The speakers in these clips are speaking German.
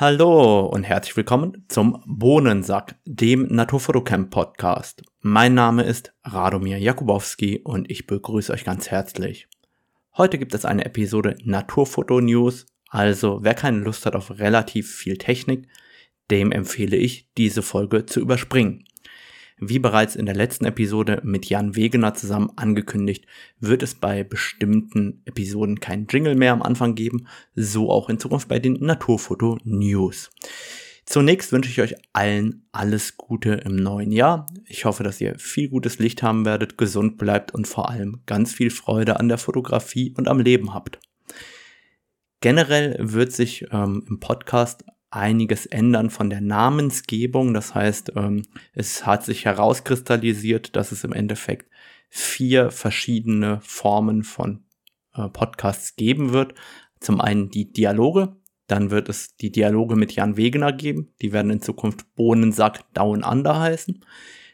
Hallo und herzlich willkommen zum Bohnensack, dem Naturfotocamp Podcast. Mein Name ist Radomir Jakubowski und ich begrüße euch ganz herzlich. Heute gibt es eine Episode Naturfoto News, also wer keine Lust hat auf relativ viel Technik, dem empfehle ich, diese Folge zu überspringen. Wie bereits in der letzten Episode mit Jan Wegener zusammen angekündigt, wird es bei bestimmten Episoden keinen Jingle mehr am Anfang geben, so auch in Zukunft bei den Naturfoto News. Zunächst wünsche ich euch allen alles Gute im neuen Jahr. Ich hoffe, dass ihr viel gutes Licht haben werdet, gesund bleibt und vor allem ganz viel Freude an der Fotografie und am Leben habt. Generell wird sich ähm, im Podcast einiges ändern von der Namensgebung. Das heißt, ähm, es hat sich herauskristallisiert, dass es im Endeffekt vier verschiedene Formen von äh, Podcasts geben wird. Zum einen die Dialoge, dann wird es die Dialoge mit Jan Wegener geben. Die werden in Zukunft Bohnensack Down Under heißen.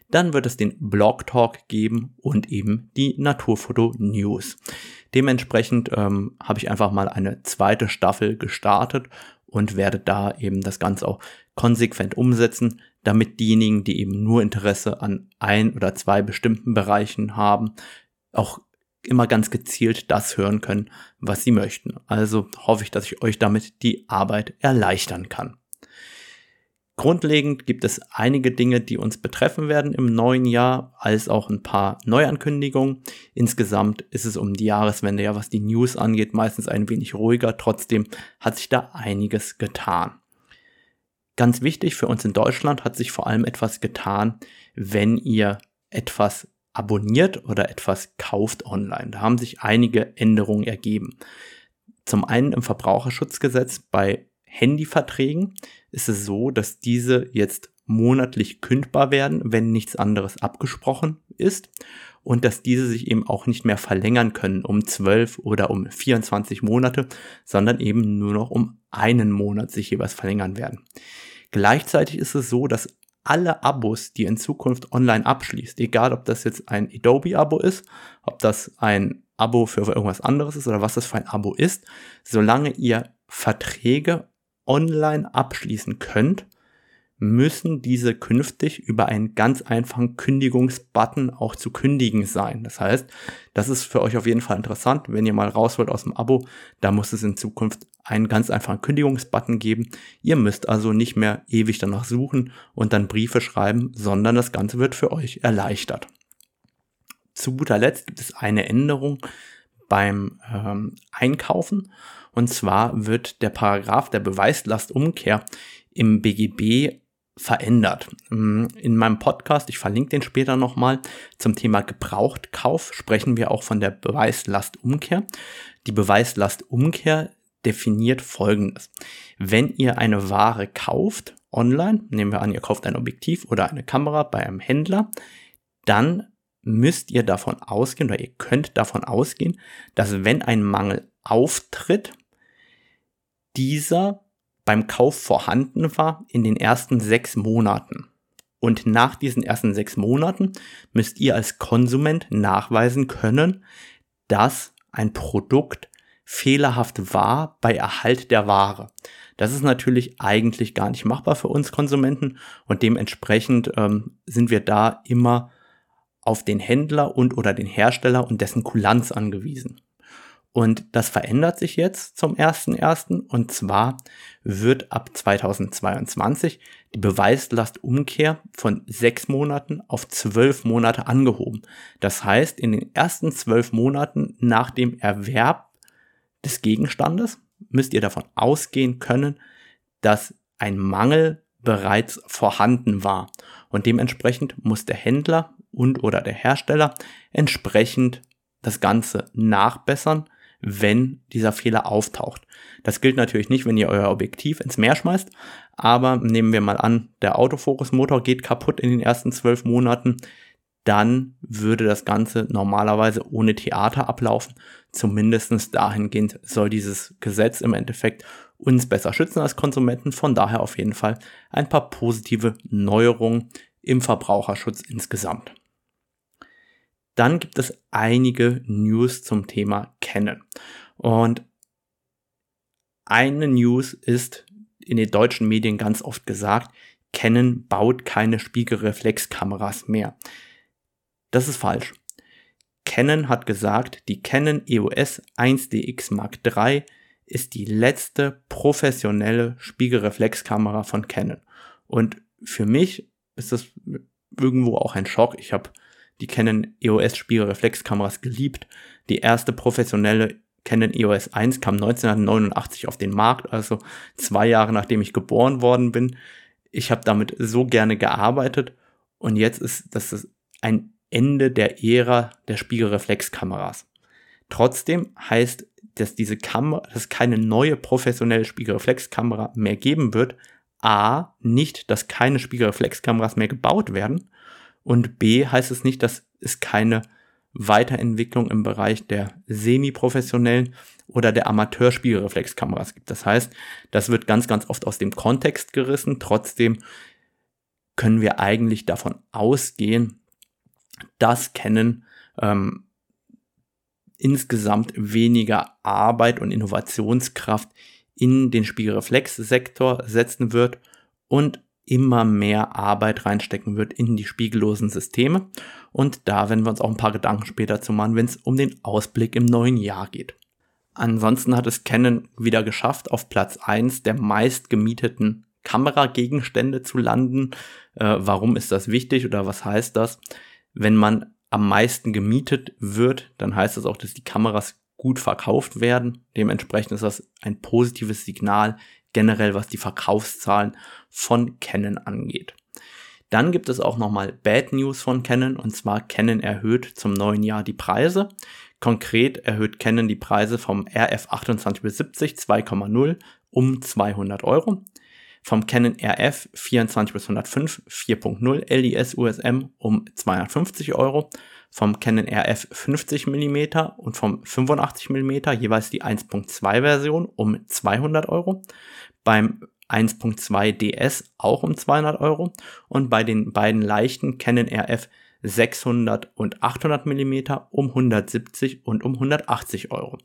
Dann wird es den Blog Talk geben und eben die Naturfoto News. Dementsprechend ähm, habe ich einfach mal eine zweite Staffel gestartet und werde da eben das Ganze auch konsequent umsetzen, damit diejenigen, die eben nur Interesse an ein oder zwei bestimmten Bereichen haben, auch immer ganz gezielt das hören können, was sie möchten. Also hoffe ich, dass ich euch damit die Arbeit erleichtern kann. Grundlegend gibt es einige Dinge, die uns betreffen werden im neuen Jahr, als auch ein paar Neuankündigungen. Insgesamt ist es um die Jahreswende ja, was die News angeht, meistens ein wenig ruhiger. Trotzdem hat sich da einiges getan. Ganz wichtig für uns in Deutschland hat sich vor allem etwas getan, wenn ihr etwas abonniert oder etwas kauft online. Da haben sich einige Änderungen ergeben. Zum einen im Verbraucherschutzgesetz bei Handyverträgen ist es so, dass diese jetzt monatlich kündbar werden, wenn nichts anderes abgesprochen ist und dass diese sich eben auch nicht mehr verlängern können um 12 oder um 24 Monate, sondern eben nur noch um einen Monat sich jeweils verlängern werden. Gleichzeitig ist es so, dass alle Abos, die in Zukunft online abschließt, egal ob das jetzt ein Adobe-Abo ist, ob das ein Abo für irgendwas anderes ist oder was das für ein Abo ist, solange ihr Verträge online abschließen könnt, müssen diese künftig über einen ganz einfachen Kündigungsbutton auch zu kündigen sein. Das heißt, das ist für euch auf jeden Fall interessant. Wenn ihr mal raus wollt aus dem Abo, da muss es in Zukunft einen ganz einfachen Kündigungsbutton geben. Ihr müsst also nicht mehr ewig danach suchen und dann Briefe schreiben, sondern das Ganze wird für euch erleichtert. Zu guter Letzt gibt es eine Änderung beim ähm, Einkaufen. Und zwar wird der Paragraph der Beweislastumkehr im BGB verändert. Mm, in meinem Podcast, ich verlinke den später nochmal, zum Thema Gebrauchtkauf sprechen wir auch von der Beweislastumkehr. Die Beweislastumkehr definiert Folgendes. Wenn ihr eine Ware kauft, online, nehmen wir an, ihr kauft ein Objektiv oder eine Kamera bei einem Händler, dann müsst ihr davon ausgehen oder ihr könnt davon ausgehen, dass wenn ein Mangel auftritt, dieser beim Kauf vorhanden war in den ersten sechs Monaten. Und nach diesen ersten sechs Monaten müsst ihr als Konsument nachweisen können, dass ein Produkt fehlerhaft war bei Erhalt der Ware. Das ist natürlich eigentlich gar nicht machbar für uns Konsumenten und dementsprechend ähm, sind wir da immer auf den Händler und oder den Hersteller und dessen Kulanz angewiesen. Und das verändert sich jetzt zum 1.1. Und zwar wird ab 2022 die Beweislastumkehr von sechs Monaten auf zwölf Monate angehoben. Das heißt, in den ersten zwölf Monaten nach dem Erwerb des Gegenstandes müsst ihr davon ausgehen können, dass ein Mangel bereits vorhanden war. Und dementsprechend muss der Händler und oder der Hersteller entsprechend das Ganze nachbessern, wenn dieser Fehler auftaucht. Das gilt natürlich nicht, wenn ihr euer Objektiv ins Meer schmeißt, aber nehmen wir mal an, der Autofokusmotor geht kaputt in den ersten zwölf Monaten, dann würde das Ganze normalerweise ohne Theater ablaufen. Zumindest dahingehend soll dieses Gesetz im Endeffekt uns besser schützen als Konsumenten. Von daher auf jeden Fall ein paar positive Neuerungen im Verbraucherschutz insgesamt. Dann gibt es einige News zum Thema Canon. Und eine News ist in den deutschen Medien ganz oft gesagt, Canon baut keine Spiegelreflexkameras mehr. Das ist falsch. Canon hat gesagt, die Canon EOS 1DX Mark III ist die letzte professionelle Spiegelreflexkamera von Canon. Und für mich ist das irgendwo auch ein Schock. Ich habe die Canon EOS Spiegelreflexkameras geliebt. Die erste professionelle Canon EOS 1 kam 1989 auf den Markt, also zwei Jahre nachdem ich geboren worden bin. Ich habe damit so gerne gearbeitet und jetzt ist das ein Ende der Ära der Spiegelreflexkameras. Trotzdem heißt, dass diese Kamera, dass keine neue professionelle Spiegelreflexkamera mehr geben wird. A, nicht, dass keine Spiegelreflexkameras mehr gebaut werden. Und B heißt es nicht, dass es keine Weiterentwicklung im Bereich der semi-professionellen oder der Amateurspiegelreflexkameras gibt. Das heißt, das wird ganz, ganz oft aus dem Kontext gerissen. Trotzdem können wir eigentlich davon ausgehen, dass Canon ähm, insgesamt weniger Arbeit und Innovationskraft in den Spiegelreflexsektor setzen wird und immer mehr Arbeit reinstecken wird in die spiegellosen Systeme. Und da werden wir uns auch ein paar Gedanken später zu machen, wenn es um den Ausblick im neuen Jahr geht. Ansonsten hat es Canon wieder geschafft, auf Platz 1 der meist gemieteten Kameragegenstände zu landen. Äh, warum ist das wichtig oder was heißt das? Wenn man am meisten gemietet wird, dann heißt das auch, dass die Kameras gut verkauft werden. Dementsprechend ist das ein positives Signal generell, was die Verkaufszahlen von Canon angeht. Dann gibt es auch nochmal Bad News von Canon und zwar Canon erhöht zum neuen Jahr die Preise. Konkret erhöht Canon die Preise vom RF 28 bis 70 2,0 um 200 Euro vom Canon RF 24 bis 105 4.0 LIS USM um 250 Euro, vom Canon RF 50 mm und vom 85 mm jeweils die 1.2 Version um 200 Euro, beim 1.2 DS auch um 200 Euro und bei den beiden leichten Canon RF 600 und 800 mm um 170 und um 180 Euro.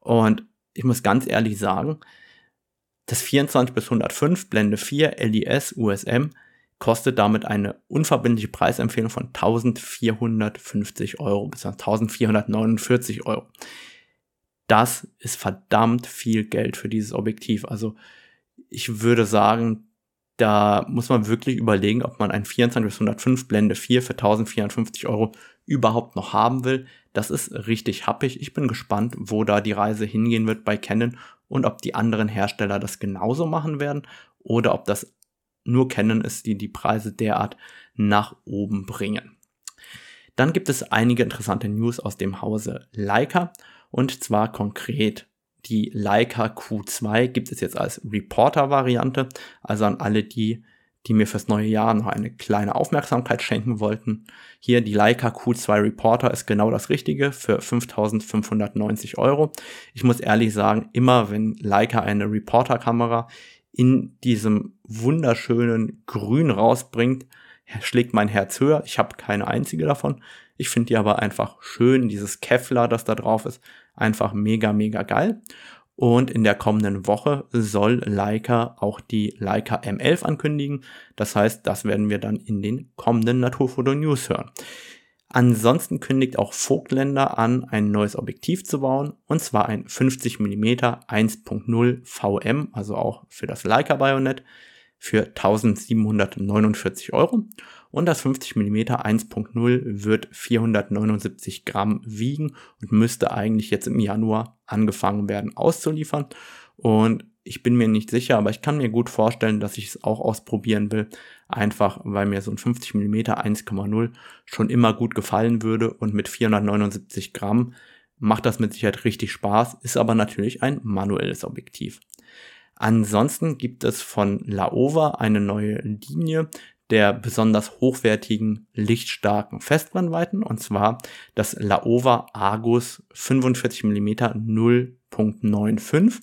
Und ich muss ganz ehrlich sagen, das 24 bis 105 Blende 4 LIS USM kostet damit eine unverbindliche Preisempfehlung von 1450 Euro bis 1449 Euro. Das ist verdammt viel Geld für dieses Objektiv. Also ich würde sagen, da muss man wirklich überlegen, ob man ein 24 bis 105 Blende 4 für 1450 Euro überhaupt noch haben will. Das ist richtig happig. Ich bin gespannt, wo da die Reise hingehen wird bei Canon und ob die anderen Hersteller das genauso machen werden oder ob das nur Canon ist, die die Preise derart nach oben bringen. Dann gibt es einige interessante News aus dem Hause Leica und zwar konkret die Leica Q2 gibt es jetzt als Reporter-Variante, also an alle die, die mir fürs neue Jahr noch eine kleine Aufmerksamkeit schenken wollten. Hier die Leica Q2 Reporter ist genau das Richtige für 5590 Euro. Ich muss ehrlich sagen, immer wenn Leica eine Reporter-Kamera in diesem wunderschönen Grün rausbringt, schlägt mein Herz höher. Ich habe keine einzige davon. Ich finde die aber einfach schön. Dieses Kevlar, das da drauf ist, einfach mega, mega geil. Und in der kommenden Woche soll Leica auch die Leica M11 ankündigen. Das heißt, das werden wir dann in den kommenden Naturfoto News hören. Ansonsten kündigt auch Vogtländer an, ein neues Objektiv zu bauen, und zwar ein 50 mm 1.0 VM, also auch für das Leica Bayonet, für 1749 Euro. Und das 50 mm 1.0 wird 479 Gramm wiegen und müsste eigentlich jetzt im Januar angefangen werden auszuliefern. Und ich bin mir nicht sicher, aber ich kann mir gut vorstellen, dass ich es auch ausprobieren will. Einfach, weil mir so ein 50 mm 1,0 schon immer gut gefallen würde und mit 479 Gramm macht das mit Sicherheit richtig Spaß, ist aber natürlich ein manuelles Objektiv. Ansonsten gibt es von Laowa eine neue Linie, der besonders hochwertigen, lichtstarken Festbrennweiten, und zwar das Laowa Argus 45 mm 0.95.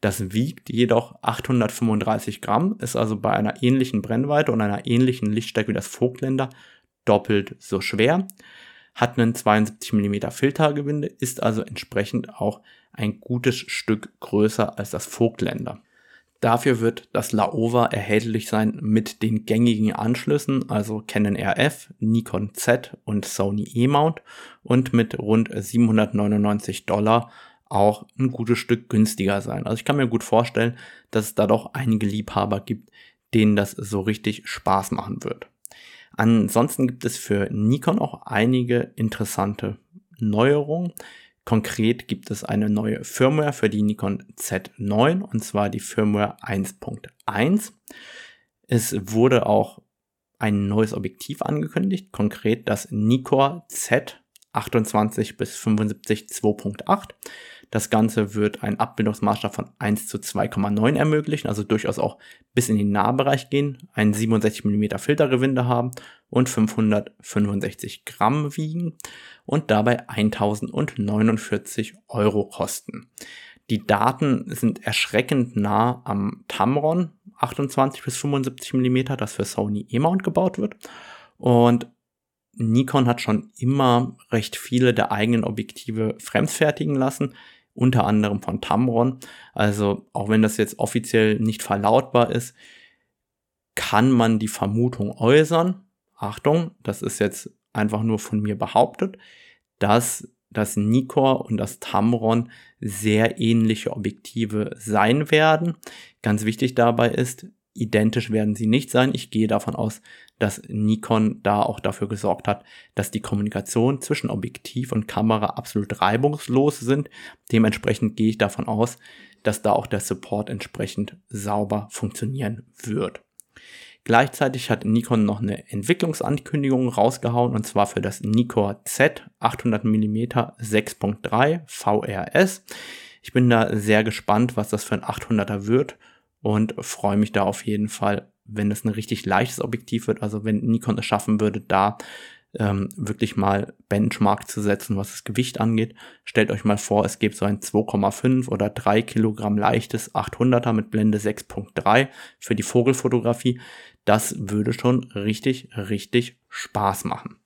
Das wiegt jedoch 835 Gramm, ist also bei einer ähnlichen Brennweite und einer ähnlichen Lichtstärke wie das Vogtländer doppelt so schwer, hat einen 72 mm Filtergewinde, ist also entsprechend auch ein gutes Stück größer als das Vogtländer. Dafür wird das Laowa erhältlich sein mit den gängigen Anschlüssen, also Canon RF, Nikon Z und Sony E-Mount und mit rund 799 Dollar auch ein gutes Stück günstiger sein. Also ich kann mir gut vorstellen, dass es da doch einige Liebhaber gibt, denen das so richtig Spaß machen wird. Ansonsten gibt es für Nikon auch einige interessante Neuerungen. Konkret gibt es eine neue Firmware für die Nikon Z9 und zwar die Firmware 1.1. Es wurde auch ein neues Objektiv angekündigt, konkret das Nikkor Z 28 bis 75 2.8. Das Ganze wird einen Abbildungsmaßstab von 1 zu 2,9 ermöglichen, also durchaus auch bis in den Nahbereich gehen, einen 67 mm Filtergewinde haben und 565 Gramm wiegen und dabei 1049 Euro kosten. Die Daten sind erschreckend nah am Tamron 28 bis 75 mm, das für Sony E-Mount gebaut wird. Und Nikon hat schon immer recht viele der eigenen Objektive fremdfertigen lassen unter anderem von Tamron. Also auch wenn das jetzt offiziell nicht verlautbar ist, kann man die Vermutung äußern, Achtung, das ist jetzt einfach nur von mir behauptet, dass das Nikkor und das Tamron sehr ähnliche Objektive sein werden. Ganz wichtig dabei ist, identisch werden sie nicht sein. Ich gehe davon aus, dass Nikon da auch dafür gesorgt hat, dass die Kommunikation zwischen Objektiv und Kamera absolut reibungslos sind. Dementsprechend gehe ich davon aus, dass da auch der Support entsprechend sauber funktionieren wird. Gleichzeitig hat Nikon noch eine Entwicklungsankündigung rausgehauen und zwar für das Nikon Z 800 mm 6.3 VRS. Ich bin da sehr gespannt, was das für ein 800er wird und freue mich da auf jeden Fall, wenn es ein richtig leichtes Objektiv wird, also wenn Nikon es schaffen würde, da ähm, wirklich mal Benchmark zu setzen, was das Gewicht angeht. Stellt euch mal vor, es gibt so ein 2,5 oder 3 Kilogramm leichtes 800er mit Blende 6.3 für die Vogelfotografie. Das würde schon richtig, richtig Spaß machen.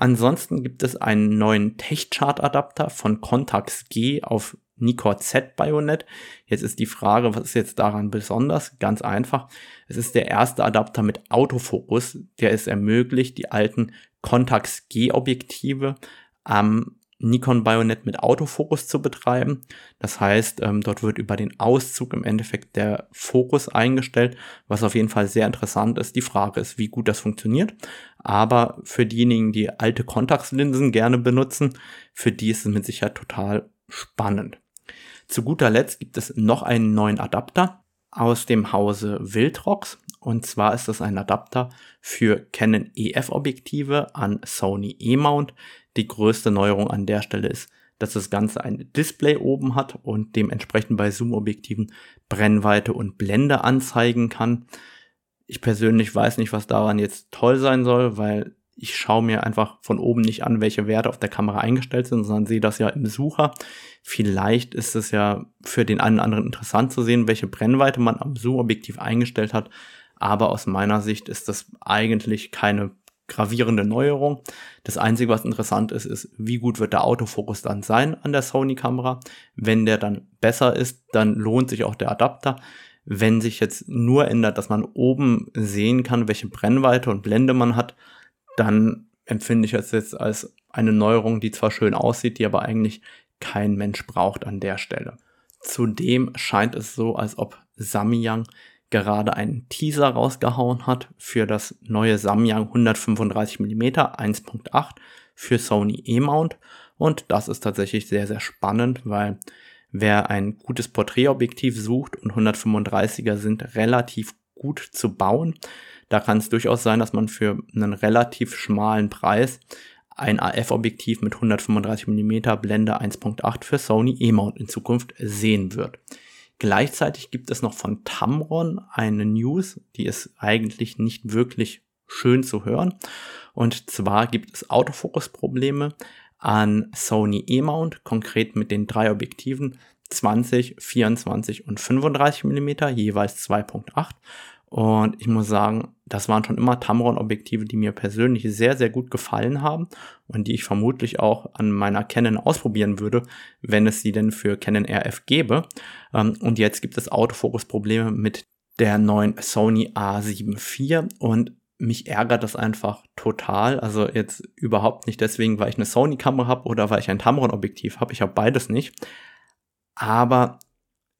Ansonsten gibt es einen neuen Tech-Chart-Adapter von Contax G auf Nikkor Z Bayonet. Jetzt ist die Frage, was ist jetzt daran besonders? Ganz einfach. Es ist der erste Adapter mit Autofokus, der es ermöglicht, die alten Contax G Objektive am Nikon Bayonet mit Autofokus zu betreiben. Das heißt, ähm, dort wird über den Auszug im Endeffekt der Fokus eingestellt, was auf jeden Fall sehr interessant ist. Die Frage ist, wie gut das funktioniert. Aber für diejenigen, die alte Kontaktlinsen gerne benutzen, für die ist es mit Sicherheit total spannend. Zu guter Letzt gibt es noch einen neuen Adapter aus dem Hause Wildrox. Und zwar ist das ein Adapter für Canon EF Objektive an Sony E-Mount. Die größte Neuerung an der Stelle ist, dass das Ganze ein Display oben hat und dementsprechend bei Zoom-Objektiven Brennweite und Blende anzeigen kann. Ich persönlich weiß nicht, was daran jetzt toll sein soll, weil ich schaue mir einfach von oben nicht an, welche Werte auf der Kamera eingestellt sind, sondern sehe das ja im Sucher. Vielleicht ist es ja für den einen oder anderen interessant zu sehen, welche Brennweite man am Zoom-Objektiv eingestellt hat. Aber aus meiner Sicht ist das eigentlich keine gravierende Neuerung. Das Einzige, was interessant ist, ist, wie gut wird der Autofokus dann sein an der Sony-Kamera. Wenn der dann besser ist, dann lohnt sich auch der Adapter. Wenn sich jetzt nur ändert, dass man oben sehen kann, welche Brennweite und Blende man hat, dann empfinde ich es jetzt als eine Neuerung, die zwar schön aussieht, die aber eigentlich kein Mensch braucht an der Stelle. Zudem scheint es so, als ob Samyang gerade einen Teaser rausgehauen hat für das neue Samyang 135 mm 1.8 für Sony E-Mount und das ist tatsächlich sehr, sehr spannend, weil wer ein gutes Porträtobjektiv sucht und 135er sind relativ gut zu bauen, da kann es durchaus sein, dass man für einen relativ schmalen Preis ein AF-Objektiv mit 135 mm Blende 1.8 für Sony E-Mount in Zukunft sehen wird. Gleichzeitig gibt es noch von Tamron eine News, die ist eigentlich nicht wirklich schön zu hören. Und zwar gibt es Autofokus-Probleme an Sony E-Mount, konkret mit den drei Objektiven 20, 24 und 35 mm, jeweils 2.8 Und ich muss sagen, das waren schon immer Tamron-Objektive, die mir persönlich sehr, sehr gut gefallen haben und die ich vermutlich auch an meiner Canon ausprobieren würde, wenn es sie denn für Canon RF gäbe. Ähm, und jetzt gibt es Autofokus-Probleme mit der neuen Sony A7 IV und mich ärgert das einfach total. Also jetzt überhaupt nicht deswegen, weil ich eine Sony-Kamera habe oder weil ich ein Tamron-Objektiv habe. Ich habe beides nicht. Aber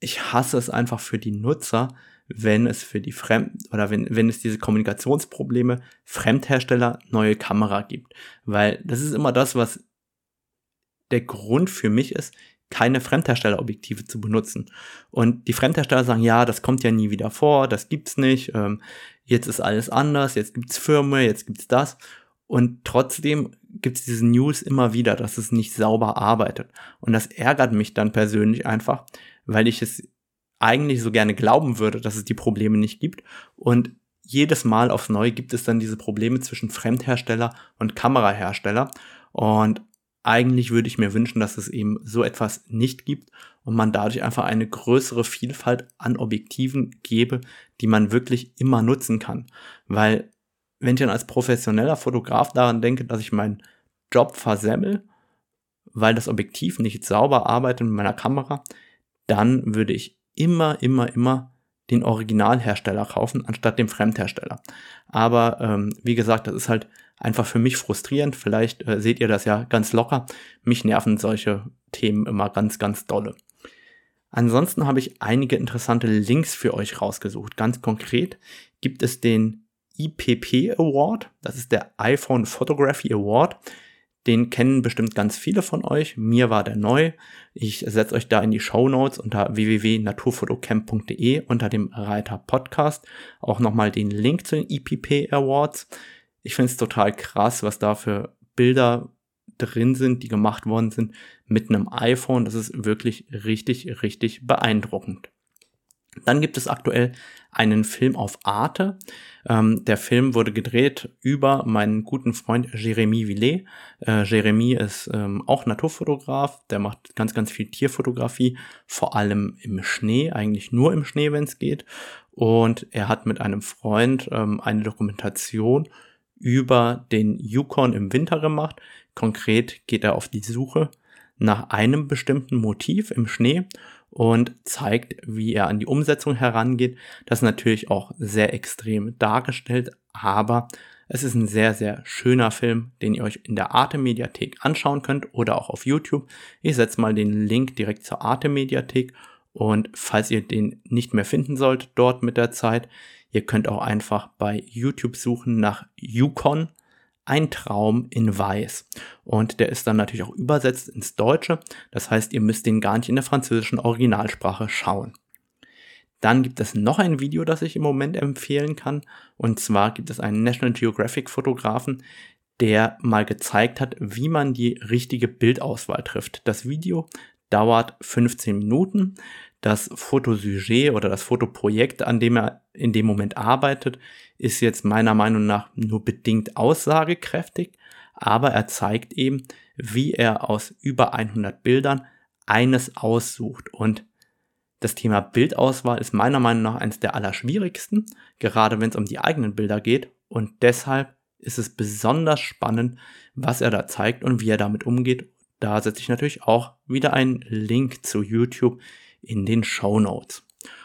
ich hasse es einfach für die Nutzer, wenn es für die Fremd oder wenn, wenn es diese Kommunikationsprobleme Fremdhersteller neue Kamera gibt. Weil das ist immer das, was der Grund für mich ist, keine Fremdherstellerobjektive zu benutzen. Und die Fremdhersteller sagen, ja, das kommt ja nie wieder vor, das gibt's nicht, ähm, jetzt ist alles anders, jetzt gibt's Firmen, jetzt gibt's das. Und trotzdem gibt's diese News immer wieder, dass es nicht sauber arbeitet. Und das ärgert mich dann persönlich einfach, weil ich es eigentlich so gerne glauben würde, dass es die Probleme nicht gibt. Und jedes Mal aufs Neue gibt es dann diese Probleme zwischen Fremdhersteller und Kamerahersteller. Und eigentlich würde ich mir wünschen, dass es eben so etwas nicht gibt und man dadurch einfach eine größere Vielfalt an Objektiven gebe, die man wirklich immer nutzen kann. Weil wenn ich dann als professioneller Fotograf daran denke, dass ich meinen Job versemmel, weil das Objektiv nicht sauber arbeitet mit meiner Kamera, dann würde ich immer, immer, immer den Originalhersteller kaufen, anstatt dem Fremdhersteller. Aber ähm, wie gesagt, das ist halt einfach für mich frustrierend. Vielleicht äh, seht ihr das ja ganz locker. Mich nerven solche Themen immer ganz, ganz dolle. Ansonsten habe ich einige interessante Links für euch rausgesucht. Ganz konkret gibt es den IPP Award. Das ist der iPhone Photography Award. Den kennen bestimmt ganz viele von euch. Mir war der neu. Ich setze euch da in die Show Notes unter www.naturfotocamp.de unter dem Reiter Podcast auch nochmal den Link zu den EPP Awards. Ich finde es total krass, was da für Bilder drin sind, die gemacht worden sind mit einem iPhone. Das ist wirklich richtig, richtig beeindruckend. Dann gibt es aktuell einen Film auf Arte. Ähm, der Film wurde gedreht über meinen guten Freund Jeremy Villet. Äh, Jeremy ist ähm, auch Naturfotograf, der macht ganz, ganz viel Tierfotografie, vor allem im Schnee, eigentlich nur im Schnee, wenn es geht. Und er hat mit einem Freund ähm, eine Dokumentation über den Yukon im Winter gemacht. Konkret geht er auf die Suche nach einem bestimmten Motiv im Schnee und zeigt, wie er an die Umsetzung herangeht. Das ist natürlich auch sehr extrem dargestellt, aber es ist ein sehr, sehr schöner Film, den ihr euch in der Arte Mediathek anschauen könnt oder auch auf YouTube. Ich setze mal den Link direkt zur Arte Mediathek und falls ihr den nicht mehr finden sollt dort mit der Zeit, ihr könnt auch einfach bei YouTube suchen nach Yukon ein Traum in Weiß. Und der ist dann natürlich auch übersetzt ins Deutsche. Das heißt, ihr müsst den gar nicht in der französischen Originalsprache schauen. Dann gibt es noch ein Video, das ich im Moment empfehlen kann. Und zwar gibt es einen National Geographic Fotografen, der mal gezeigt hat, wie man die richtige Bildauswahl trifft. Das Video dauert 15 Minuten. Das Fotosujet oder das Fotoprojekt, an dem er in dem Moment arbeitet, ist jetzt meiner Meinung nach nur bedingt aussagekräftig, aber er zeigt eben, wie er aus über 100 Bildern eines aussucht. Und das Thema Bildauswahl ist meiner Meinung nach eines der allerschwierigsten, gerade wenn es um die eigenen Bilder geht. Und deshalb ist es besonders spannend, was er da zeigt und wie er damit umgeht. Da setze ich natürlich auch wieder einen Link zu YouTube in den Show Notes.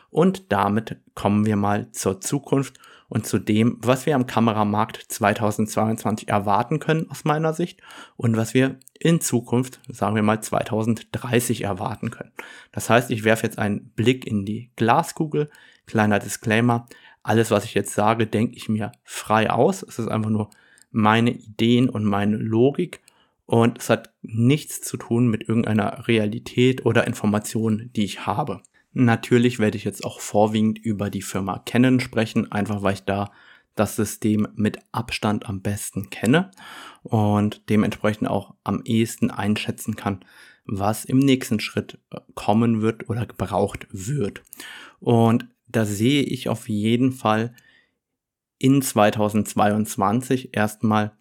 Und damit kommen wir mal zur Zukunft und zu dem, was wir am Kameramarkt 2022 erwarten können aus meiner Sicht und was wir in Zukunft, sagen wir mal 2030 erwarten können. Das heißt, ich werfe jetzt einen Blick in die Glaskugel. Kleiner Disclaimer. Alles, was ich jetzt sage, denke ich mir frei aus. Es ist einfach nur meine Ideen und meine Logik und es hat nichts zu tun mit irgendeiner Realität oder Information, die ich habe. Natürlich werde ich jetzt auch vorwiegend über die Firma Canon sprechen, einfach weil ich da das System mit Abstand am besten kenne und dementsprechend auch am ehesten einschätzen kann, was im nächsten Schritt äh, kommen wird oder gebraucht wird. Und da sehe ich auf jeden Fall in 2022 erstmal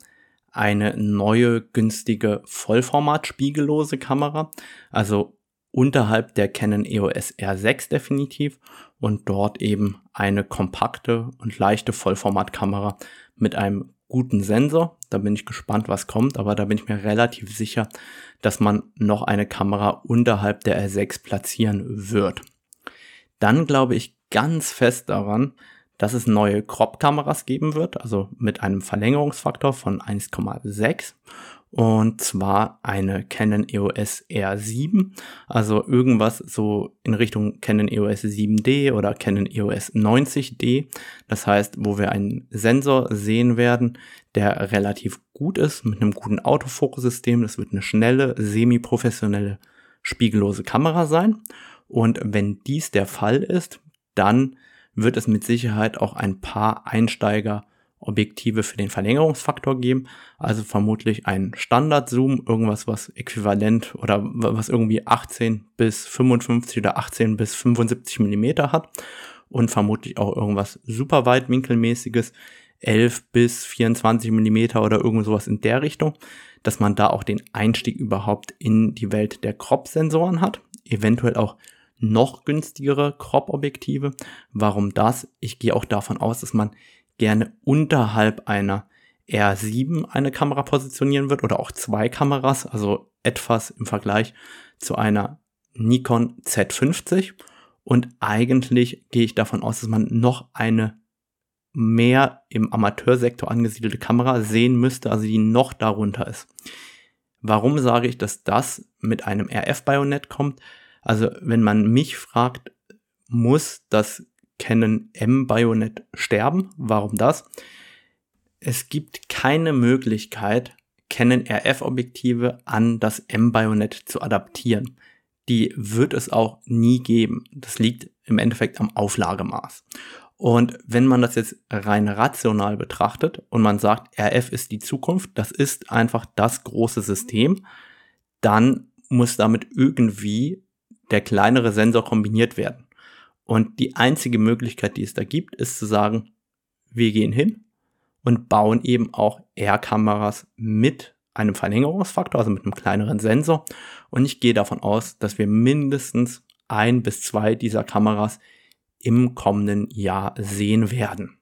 eine neue günstige Vollformat spiegellose Kamera, also unterhalb der Canon EOS R6 definitiv und dort eben eine kompakte und leichte Vollformatkamera mit einem guten Sensor. Da bin ich gespannt, was kommt, aber da bin ich mir relativ sicher, dass man noch eine Kamera unterhalb der R6 platzieren wird. Dann glaube ich ganz fest daran, dass es neue Crop-Kameras geben wird, also mit einem Verlängerungsfaktor von 1,6 und zwar eine Canon EOS R7, also irgendwas so in Richtung Canon EOS 7D oder Canon EOS 90D. Das heißt, wo wir einen Sensor sehen werden, der relativ gut ist, mit einem guten Autofokussystem. Das wird eine schnelle, semi-professionelle, spiegellose Kamera sein. Und wenn dies der Fall ist, dann wird es mit Sicherheit auch ein paar Einsteiger Objektive für den Verlängerungsfaktor geben. Also vermutlich ein Standard-Zoom, irgendwas, was äquivalent oder was irgendwie 18 bis 55 oder 18 bis 75 Millimeter hat. Und vermutlich auch irgendwas super weitwinkelmäßiges, 11 bis 24 Millimeter oder irgend sowas in der Richtung, dass man da auch den Einstieg überhaupt in die Welt der Crop-Sensoren hat. Eventuell auch noch günstigere Crop-Objektive. Warum das? Ich gehe auch davon aus, dass man gerne unterhalb einer R7 eine Kamera positionieren wird oder auch zwei Kameras, also etwas im Vergleich zu einer Nikon Z50. Und eigentlich gehe ich davon aus, dass man noch eine mehr im Amateursektor angesiedelte Kamera sehen müsste, also die noch darunter ist. Warum sage ich, dass das mit einem RF-Bajonett kommt? Also wenn man mich fragt, muss das Canon M-Bajonett sterben. Warum das? Es gibt keine Möglichkeit, Canon RF-Objektive an das M-Bajonett zu adaptieren. Die wird es auch nie geben. Das liegt im Endeffekt am Auflagemaß. Und wenn man das jetzt rein rational betrachtet und man sagt, RF ist die Zukunft, das ist einfach das große System, dann muss damit irgendwie der kleinere Sensor kombiniert werden. Und die einzige Möglichkeit, die es da gibt, ist zu sagen, wir gehen hin und bauen eben auch R-Kameras mit einem Verlängerungsfaktor, also mit einem kleineren Sensor. Und ich gehe davon aus, dass wir mindestens ein bis zwei dieser Kameras im kommenden Jahr sehen werden.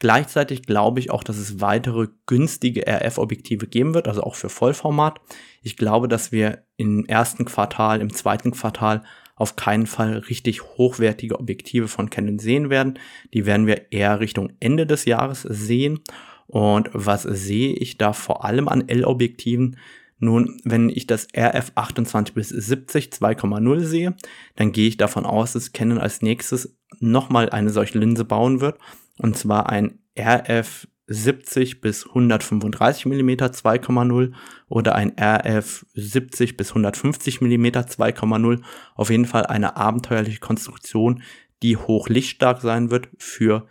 Gleichzeitig glaube ich auch, dass es weitere günstige RF-Objektive geben wird, also auch für Vollformat. Ich glaube, dass wir im ersten Quartal, im zweiten Quartal auf keinen Fall richtig hochwertige Objektive von Canon sehen werden. Die werden wir eher Richtung Ende des Jahres sehen. Und was sehe ich da vor allem an L-Objektiven? Nun, wenn ich das RF 28 bis 70 2,0 sehe, dann gehe ich davon aus, dass Canon als nächstes nochmal eine solche Linse bauen wird. Und zwar ein RF 70 bis 135 mm 2,0 oder ein RF 70 bis 150 mm 2,0. Auf jeden Fall eine abenteuerliche Konstruktion, die hochlichtstark sein wird für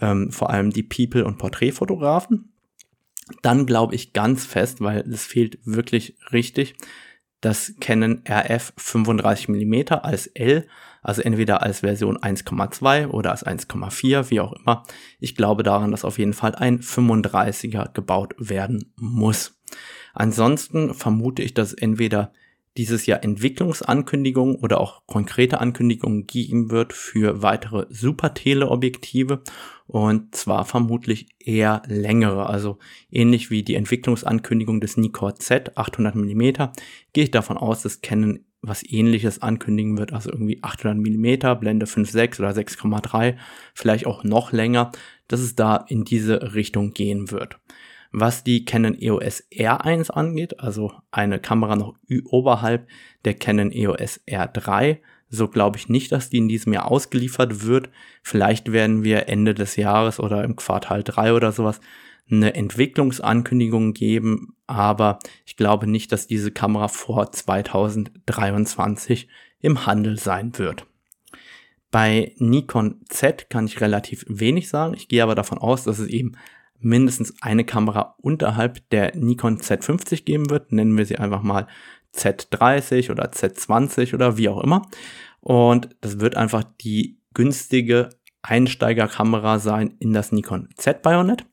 ähm, vor allem die People- und Porträtfotografen. Dann glaube ich ganz fest, weil es fehlt wirklich richtig, das Canon RF 35 mm als L also entweder als Version 1,2 oder als 1,4, wie auch immer. Ich glaube daran, dass auf jeden Fall ein 35er gebaut werden muss. Ansonsten vermute ich, dass entweder dieses Jahr Entwicklungsankündigungen oder auch konkrete Ankündigungen geben wird für weitere Super-Teleobjektive und zwar vermutlich eher längere, also ähnlich wie die Entwicklungsankündigung des Nikkor Z 800 mm, gehe ich davon aus, dass Canon was ähnliches ankündigen wird, also irgendwie 800 Millimeter, Blende 5.6 oder 6,3, vielleicht auch noch länger, dass es da in diese Richtung gehen wird. Was die Canon EOS R1 angeht, also eine Kamera noch oberhalb der Canon EOS R3, so glaube ich nicht, dass die in diesem Jahr ausgeliefert wird. Vielleicht werden wir Ende des Jahres oder im Quartal 3 oder sowas eine Entwicklungsankündigung geben, aber ich glaube nicht, dass diese Kamera vor 2023 im Handel sein wird. Bei Nikon Z kann ich relativ wenig sagen. Ich gehe aber davon aus, dass es eben mindestens eine Kamera unterhalb der Nikon Z50 geben wird. Nennen wir sie einfach mal Z30 oder Z20 oder wie auch immer. Und das wird einfach die günstige Einsteigerkamera sein in das Nikon Z Bayonet.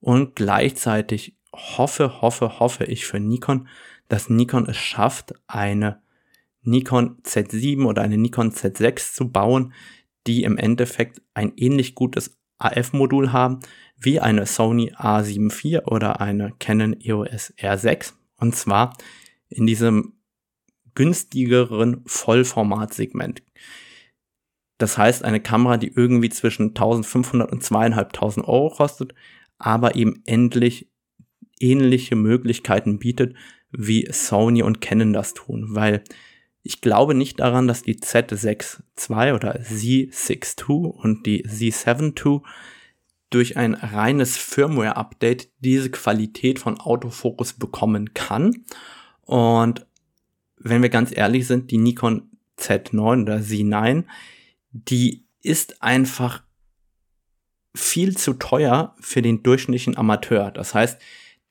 Und gleichzeitig hoffe, hoffe, hoffe ich für Nikon, dass Nikon es schafft, eine Nikon Z7 oder eine Nikon Z6 zu bauen, die im Endeffekt ein ähnlich gutes AF-Modul haben wie eine Sony A7 IV oder eine Canon EOS R6. Und zwar in diesem günstigeren Vollformatsegment. Das heißt, eine Kamera, die irgendwie zwischen 1500 und 2500 Euro kostet, aber eben endlich ähnliche Möglichkeiten bietet, wie Sony und Canon das tun, weil ich glaube nicht daran, dass die Z6 II oder Z6 II und die Z7 II durch ein reines Firmware-Update diese Qualität von Autofokus bekommen kann. Und wenn wir ganz ehrlich sind, die Nikon Z9 oder Z9, die ist einfach viel zu teuer für den durchschnittlichen Amateur. Das heißt,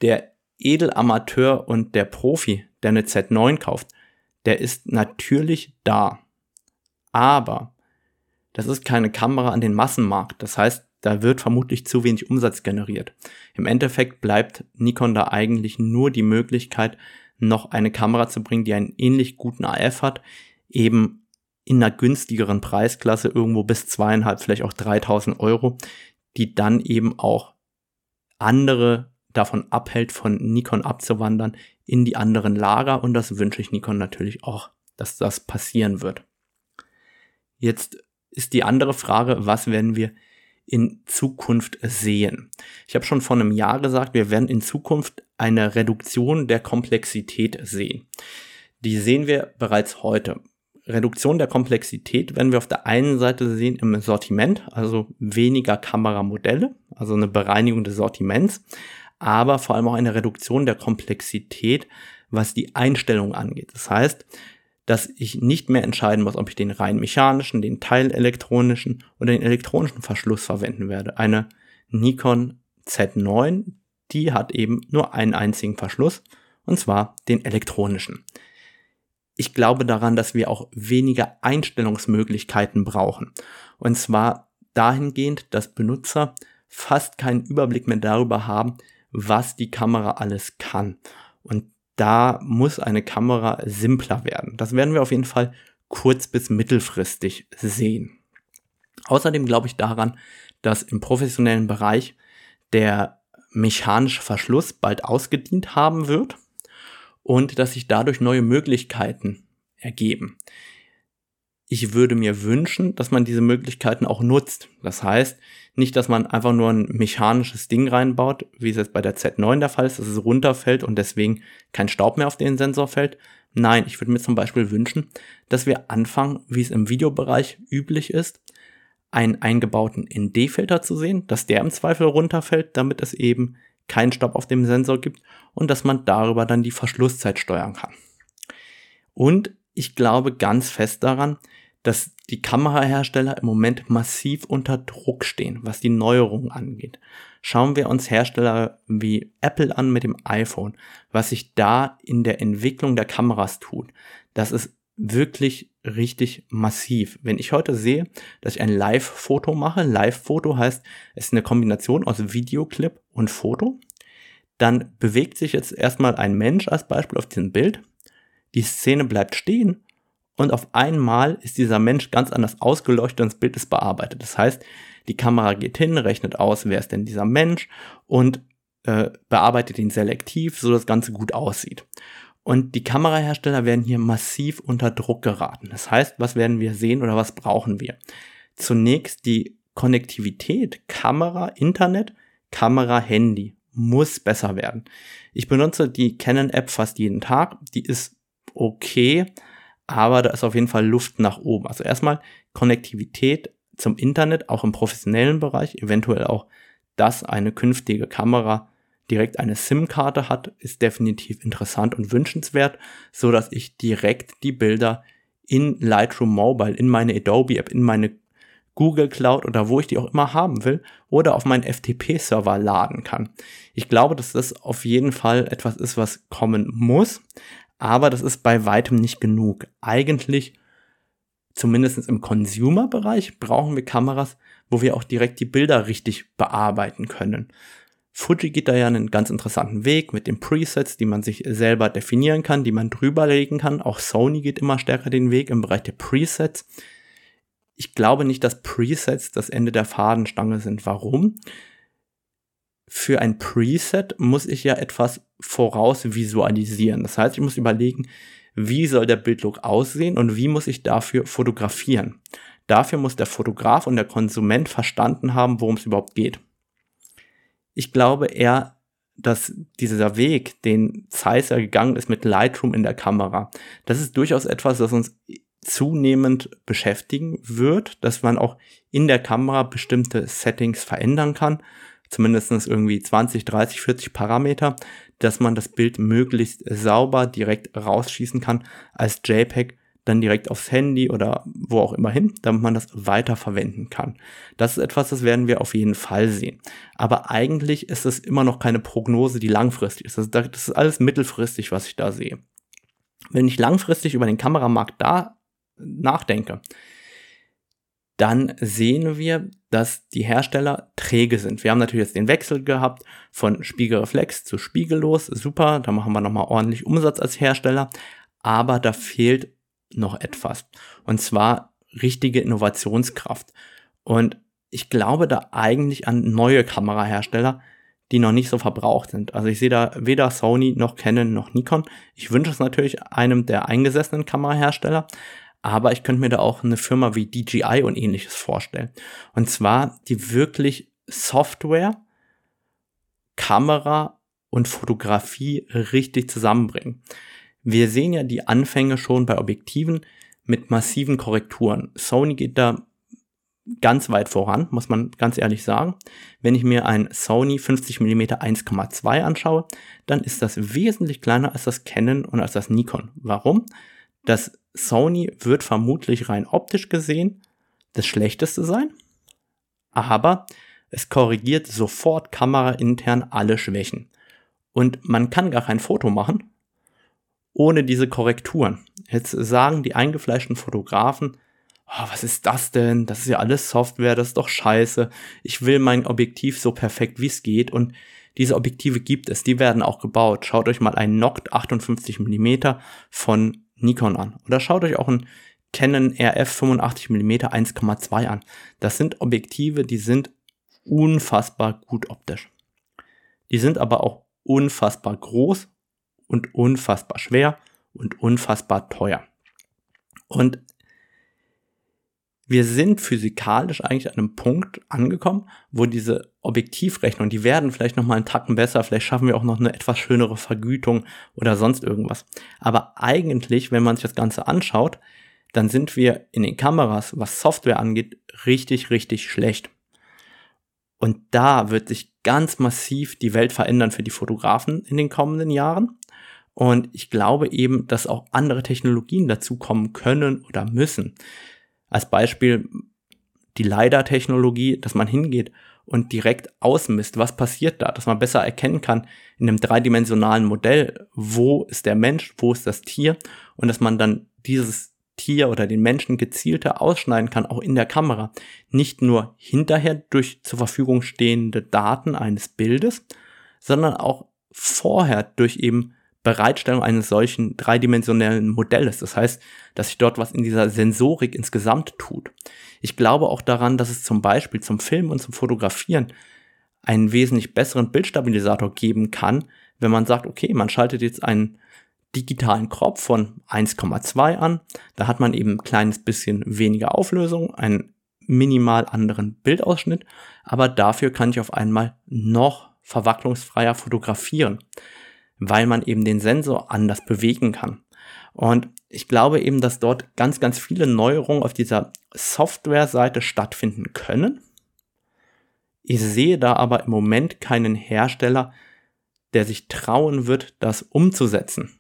der Edelamateur und der Profi, der eine Z9 kauft, der ist natürlich da. Aber das ist keine Kamera an den Massenmarkt. Das heißt, da wird vermutlich zu wenig Umsatz generiert. Im Endeffekt bleibt Nikon da eigentlich nur die Möglichkeit, noch eine Kamera zu bringen, die einen ähnlich guten AF hat, eben in einer günstigeren Preisklasse irgendwo bis zweieinhalb, vielleicht auch 3000 Euro, die dann eben auch andere davon abhält, von Nikon abzuwandern in die anderen Lager und das wünsche ich Nikon natürlich auch, dass das passieren wird. Jetzt ist die andere Frage, was werden wir in Zukunft sehen. Ich habe schon vor einem Jahr gesagt, wir werden in Zukunft eine Reduktion der Komplexität sehen. Die sehen wir bereits heute. Reduktion der Komplexität werden wir auf der einen Seite sehen im Sortiment, also weniger Kameramodelle, also eine Bereinigung des Sortiments, aber vor allem auch eine Reduktion der Komplexität, was die Einstellung angeht. Das heißt, dass ich nicht mehr entscheiden muss, ob ich den rein mechanischen, den teilelektronischen oder den elektronischen Verschluss verwenden werde. Eine Nikon Z9, die hat eben nur einen einzigen Verschluss, und zwar den elektronischen. Ich glaube daran, dass wir auch weniger Einstellungsmöglichkeiten brauchen. Und zwar dahingehend, dass Benutzer fast keinen Überblick mehr darüber haben, was die Kamera alles kann. Und da muss eine Kamera simpler werden. Das werden wir auf jeden Fall kurz bis mittelfristig sehen. Außerdem glaube ich daran, dass im professionellen Bereich der mechanische Verschluss bald ausgedient haben wird und dass sich dadurch neue Möglichkeiten ergeben. Ich würde mir wünschen, dass man diese Möglichkeiten auch nutzt. Das heißt, nicht, dass man einfach nur ein mechanisches Ding reinbaut, wie es jetzt bei der Z9 der Fall ist, dass es runterfällt und deswegen kein Staub mehr auf den Sensor fällt. Nein, ich würde mir zum Beispiel wünschen, dass wir anfangen, wie es im Videobereich üblich ist, einen eingebauten ND-Filter zu sehen, dass der im Zweifel runterfällt, damit es eben keinen Staub auf dem Sensor gibt und dass man darüber dann die Verschlusszeit steuern kann. Und ich glaube ganz fest daran, dass die Kamerahersteller im Moment massiv unter Druck stehen, was die Neuerungen angeht. Schauen wir uns Hersteller wie Apple an mit dem iPhone, was sich da in der Entwicklung der Kameras tut. Das ist wirklich richtig massiv. Wenn ich heute sehe, dass ich ein Live-Foto mache, Live-Foto heißt, es ist eine Kombination aus Videoclip und Foto, dann bewegt sich jetzt erstmal ein Mensch als Beispiel auf diesem Bild. Die Szene bleibt stehen und auf einmal ist dieser Mensch ganz anders ausgeleuchtet und das Bild ist bearbeitet. Das heißt, die Kamera geht hin, rechnet aus, wer ist denn dieser Mensch und äh, bearbeitet ihn selektiv, so das Ganze gut aussieht. Und die Kamerahersteller werden hier massiv unter Druck geraten. Das heißt, was werden wir sehen oder was brauchen wir? Zunächst die Konnektivität Kamera, Internet, Kamera, Handy muss besser werden. Ich benutze die Canon App fast jeden Tag. Die ist okay, aber da ist auf jeden Fall Luft nach oben. Also erstmal Konnektivität zum Internet, auch im professionellen Bereich, eventuell auch, dass eine künftige Kamera direkt eine SIM-Karte hat, ist definitiv interessant und wünschenswert, so dass ich direkt die Bilder in Lightroom Mobile, in meine Adobe App, in meine Google Cloud oder wo ich die auch immer haben will oder auf meinen FTP-Server laden kann. Ich glaube, dass das auf jeden Fall etwas ist, was kommen muss aber das ist bei weitem nicht genug. Eigentlich, zumindest im Consumer-Bereich, brauchen wir Kameras, wo wir auch direkt die Bilder richtig bearbeiten können. Fuji geht da ja einen ganz interessanten Weg mit den Presets, die man sich selber definieren kann, die man drüberlegen kann. Auch Sony geht immer stärker den Weg im Bereich der Presets. ich glaube nicht, dass Presets das Ende der Fadenstange sind. Warum? Für ein Preset muss ich ja etwas voraus visualisieren. Das heißt, ich muss überlegen, wie soll der Bildlook aussehen und wie muss ich dafür fotografieren. Dafür muss der Fotograf und der Konsument verstanden haben, worum es überhaupt geht. Ich glaube eher, dass dieser Weg, den Zeiss ja gegangen ist mit Lightroom in der Kamera, das ist durchaus etwas, das uns zunehmend beschäftigen wird, dass man auch in der Kamera bestimmte Settings verändern kann, zumindest irgendwie 20, 30, 40 Parameter, dass man das Bild möglichst sauber direkt rausschießen kann als JPEG dann direkt aufs Handy oder wo auch immer hin, damit man das weiter verwenden kann. Das ist etwas, das werden wir auf jeden Fall sehen. Aber eigentlich ist es immer noch keine Prognose, die langfristig ist. Das ist alles mittelfristig, was ich da sehe. Wenn ich langfristig über den Kameramarkt da nachdenke, dann sehen wir, dass die Hersteller träge sind. Wir haben natürlich jetzt den Wechsel gehabt von Spiegelreflex zu Spiegellos. Super, da machen wir nochmal ordentlich Umsatz als Hersteller. Aber da fehlt noch etwas. Und zwar richtige Innovationskraft. Und ich glaube da eigentlich an neue Kamerahersteller, die noch nicht so verbraucht sind. Also ich sehe da weder Sony noch Canon noch Nikon. Ich wünsche es natürlich einem der eingesessenen Kamerahersteller, aber ich könnte mir da auch eine Firma wie DJI und ähnliches vorstellen. Und zwar die wirklich Software, Kamera und Fotografie richtig zusammenbringen. Wir sehen ja die Anfänge schon bei Objektiven mit massiven Korrekturen. Sony geht da ganz weit voran, muss man ganz ehrlich sagen. Wenn ich mir ein Sony 50mm 1,2 anschaue, dann ist das wesentlich kleiner als das Canon und als das Nikon. Warum? Das Sony wird vermutlich rein optisch gesehen das schlechteste sein, aber es korrigiert sofort kameraintern alle Schwächen. Und man kann gar kein Foto machen, ohne diese Korrekturen. Jetzt sagen die eingefleischten Fotografen, oh, was ist das denn? Das ist ja alles Software, das ist doch scheiße. Ich will mein Objektiv so perfekt wie es geht und diese Objektive gibt es, die werden auch gebaut. Schaut euch mal ein Noct 58 mm von Nikon an oder schaut euch auch ein Canon RF 85 mm 1,2 an. Das sind Objektive, die sind unfassbar gut optisch. Die sind aber auch unfassbar groß und unfassbar schwer und unfassbar teuer. Und wir sind physikalisch eigentlich an einem Punkt angekommen, wo diese Objektivrechnung, die werden vielleicht noch mal einen Tacken besser, vielleicht schaffen wir auch noch eine etwas schönere Vergütung oder sonst irgendwas. Aber eigentlich, wenn man sich das Ganze anschaut, dann sind wir in den Kameras, was Software angeht, richtig, richtig schlecht. Und da wird sich ganz massiv die Welt verändern für die Fotografen in den kommenden Jahren. Und ich glaube eben, dass auch andere Technologien dazu kommen können oder müssen. Als Beispiel die LiDAR-Technologie, dass man hingeht und direkt ausmisst, was passiert da, dass man besser erkennen kann in einem dreidimensionalen Modell, wo ist der Mensch, wo ist das Tier und dass man dann dieses Tier oder den Menschen gezielter ausschneiden kann, auch in der Kamera. Nicht nur hinterher durch zur Verfügung stehende Daten eines Bildes, sondern auch vorher durch eben Bereitstellung eines solchen dreidimensionellen Modells. Das heißt, dass sich dort was in dieser Sensorik insgesamt tut. Ich glaube auch daran, dass es zum Beispiel zum Filmen und zum Fotografieren einen wesentlich besseren Bildstabilisator geben kann, wenn man sagt, okay, man schaltet jetzt einen digitalen Crop von 1,2 an. Da hat man eben ein kleines bisschen weniger Auflösung, einen minimal anderen Bildausschnitt, aber dafür kann ich auf einmal noch verwacklungsfreier fotografieren weil man eben den Sensor anders bewegen kann. Und ich glaube eben, dass dort ganz, ganz viele Neuerungen auf dieser Software-Seite stattfinden können. Ich sehe da aber im Moment keinen Hersteller, der sich trauen wird, das umzusetzen.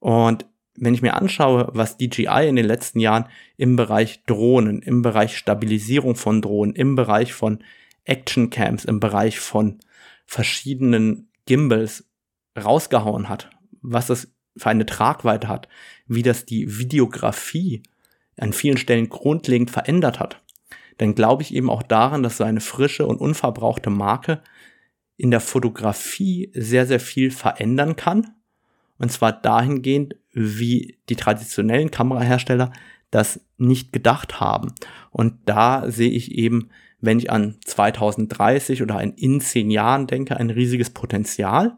Und wenn ich mir anschaue, was DJI in den letzten Jahren im Bereich Drohnen, im Bereich Stabilisierung von Drohnen, im Bereich von Actioncams, im Bereich von verschiedenen Gimbals rausgehauen hat, was das für eine Tragweite hat, wie das die Videografie an vielen Stellen grundlegend verändert hat, dann glaube ich eben auch daran, dass so eine frische und unverbrauchte Marke in der Fotografie sehr, sehr viel verändern kann. Und zwar dahingehend, wie die traditionellen Kamerahersteller das nicht gedacht haben. Und da sehe ich eben, wenn ich an 2030 oder in zehn Jahren denke, ein riesiges Potenzial.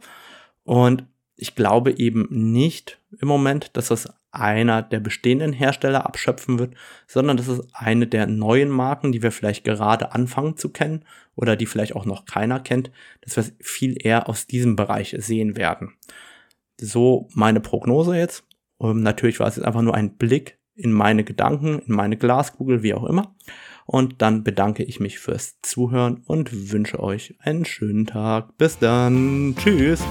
Und ich glaube eben nicht im Moment, dass das einer der bestehenden Hersteller abschöpfen wird, sondern das ist eine der neuen Marken, die wir vielleicht gerade anfangen zu kennen oder die vielleicht auch noch keiner kennt, dass wir viel eher aus diesem Bereich sehen werden. So meine Prognose jetzt. Und natürlich war es jetzt einfach nur ein Blick in meine Gedanken, in meine Glaskugel, wie auch immer. Und dann bedanke ich mich fürs Zuhören und wünsche euch einen schönen Tag. Bis dann. Tschüss.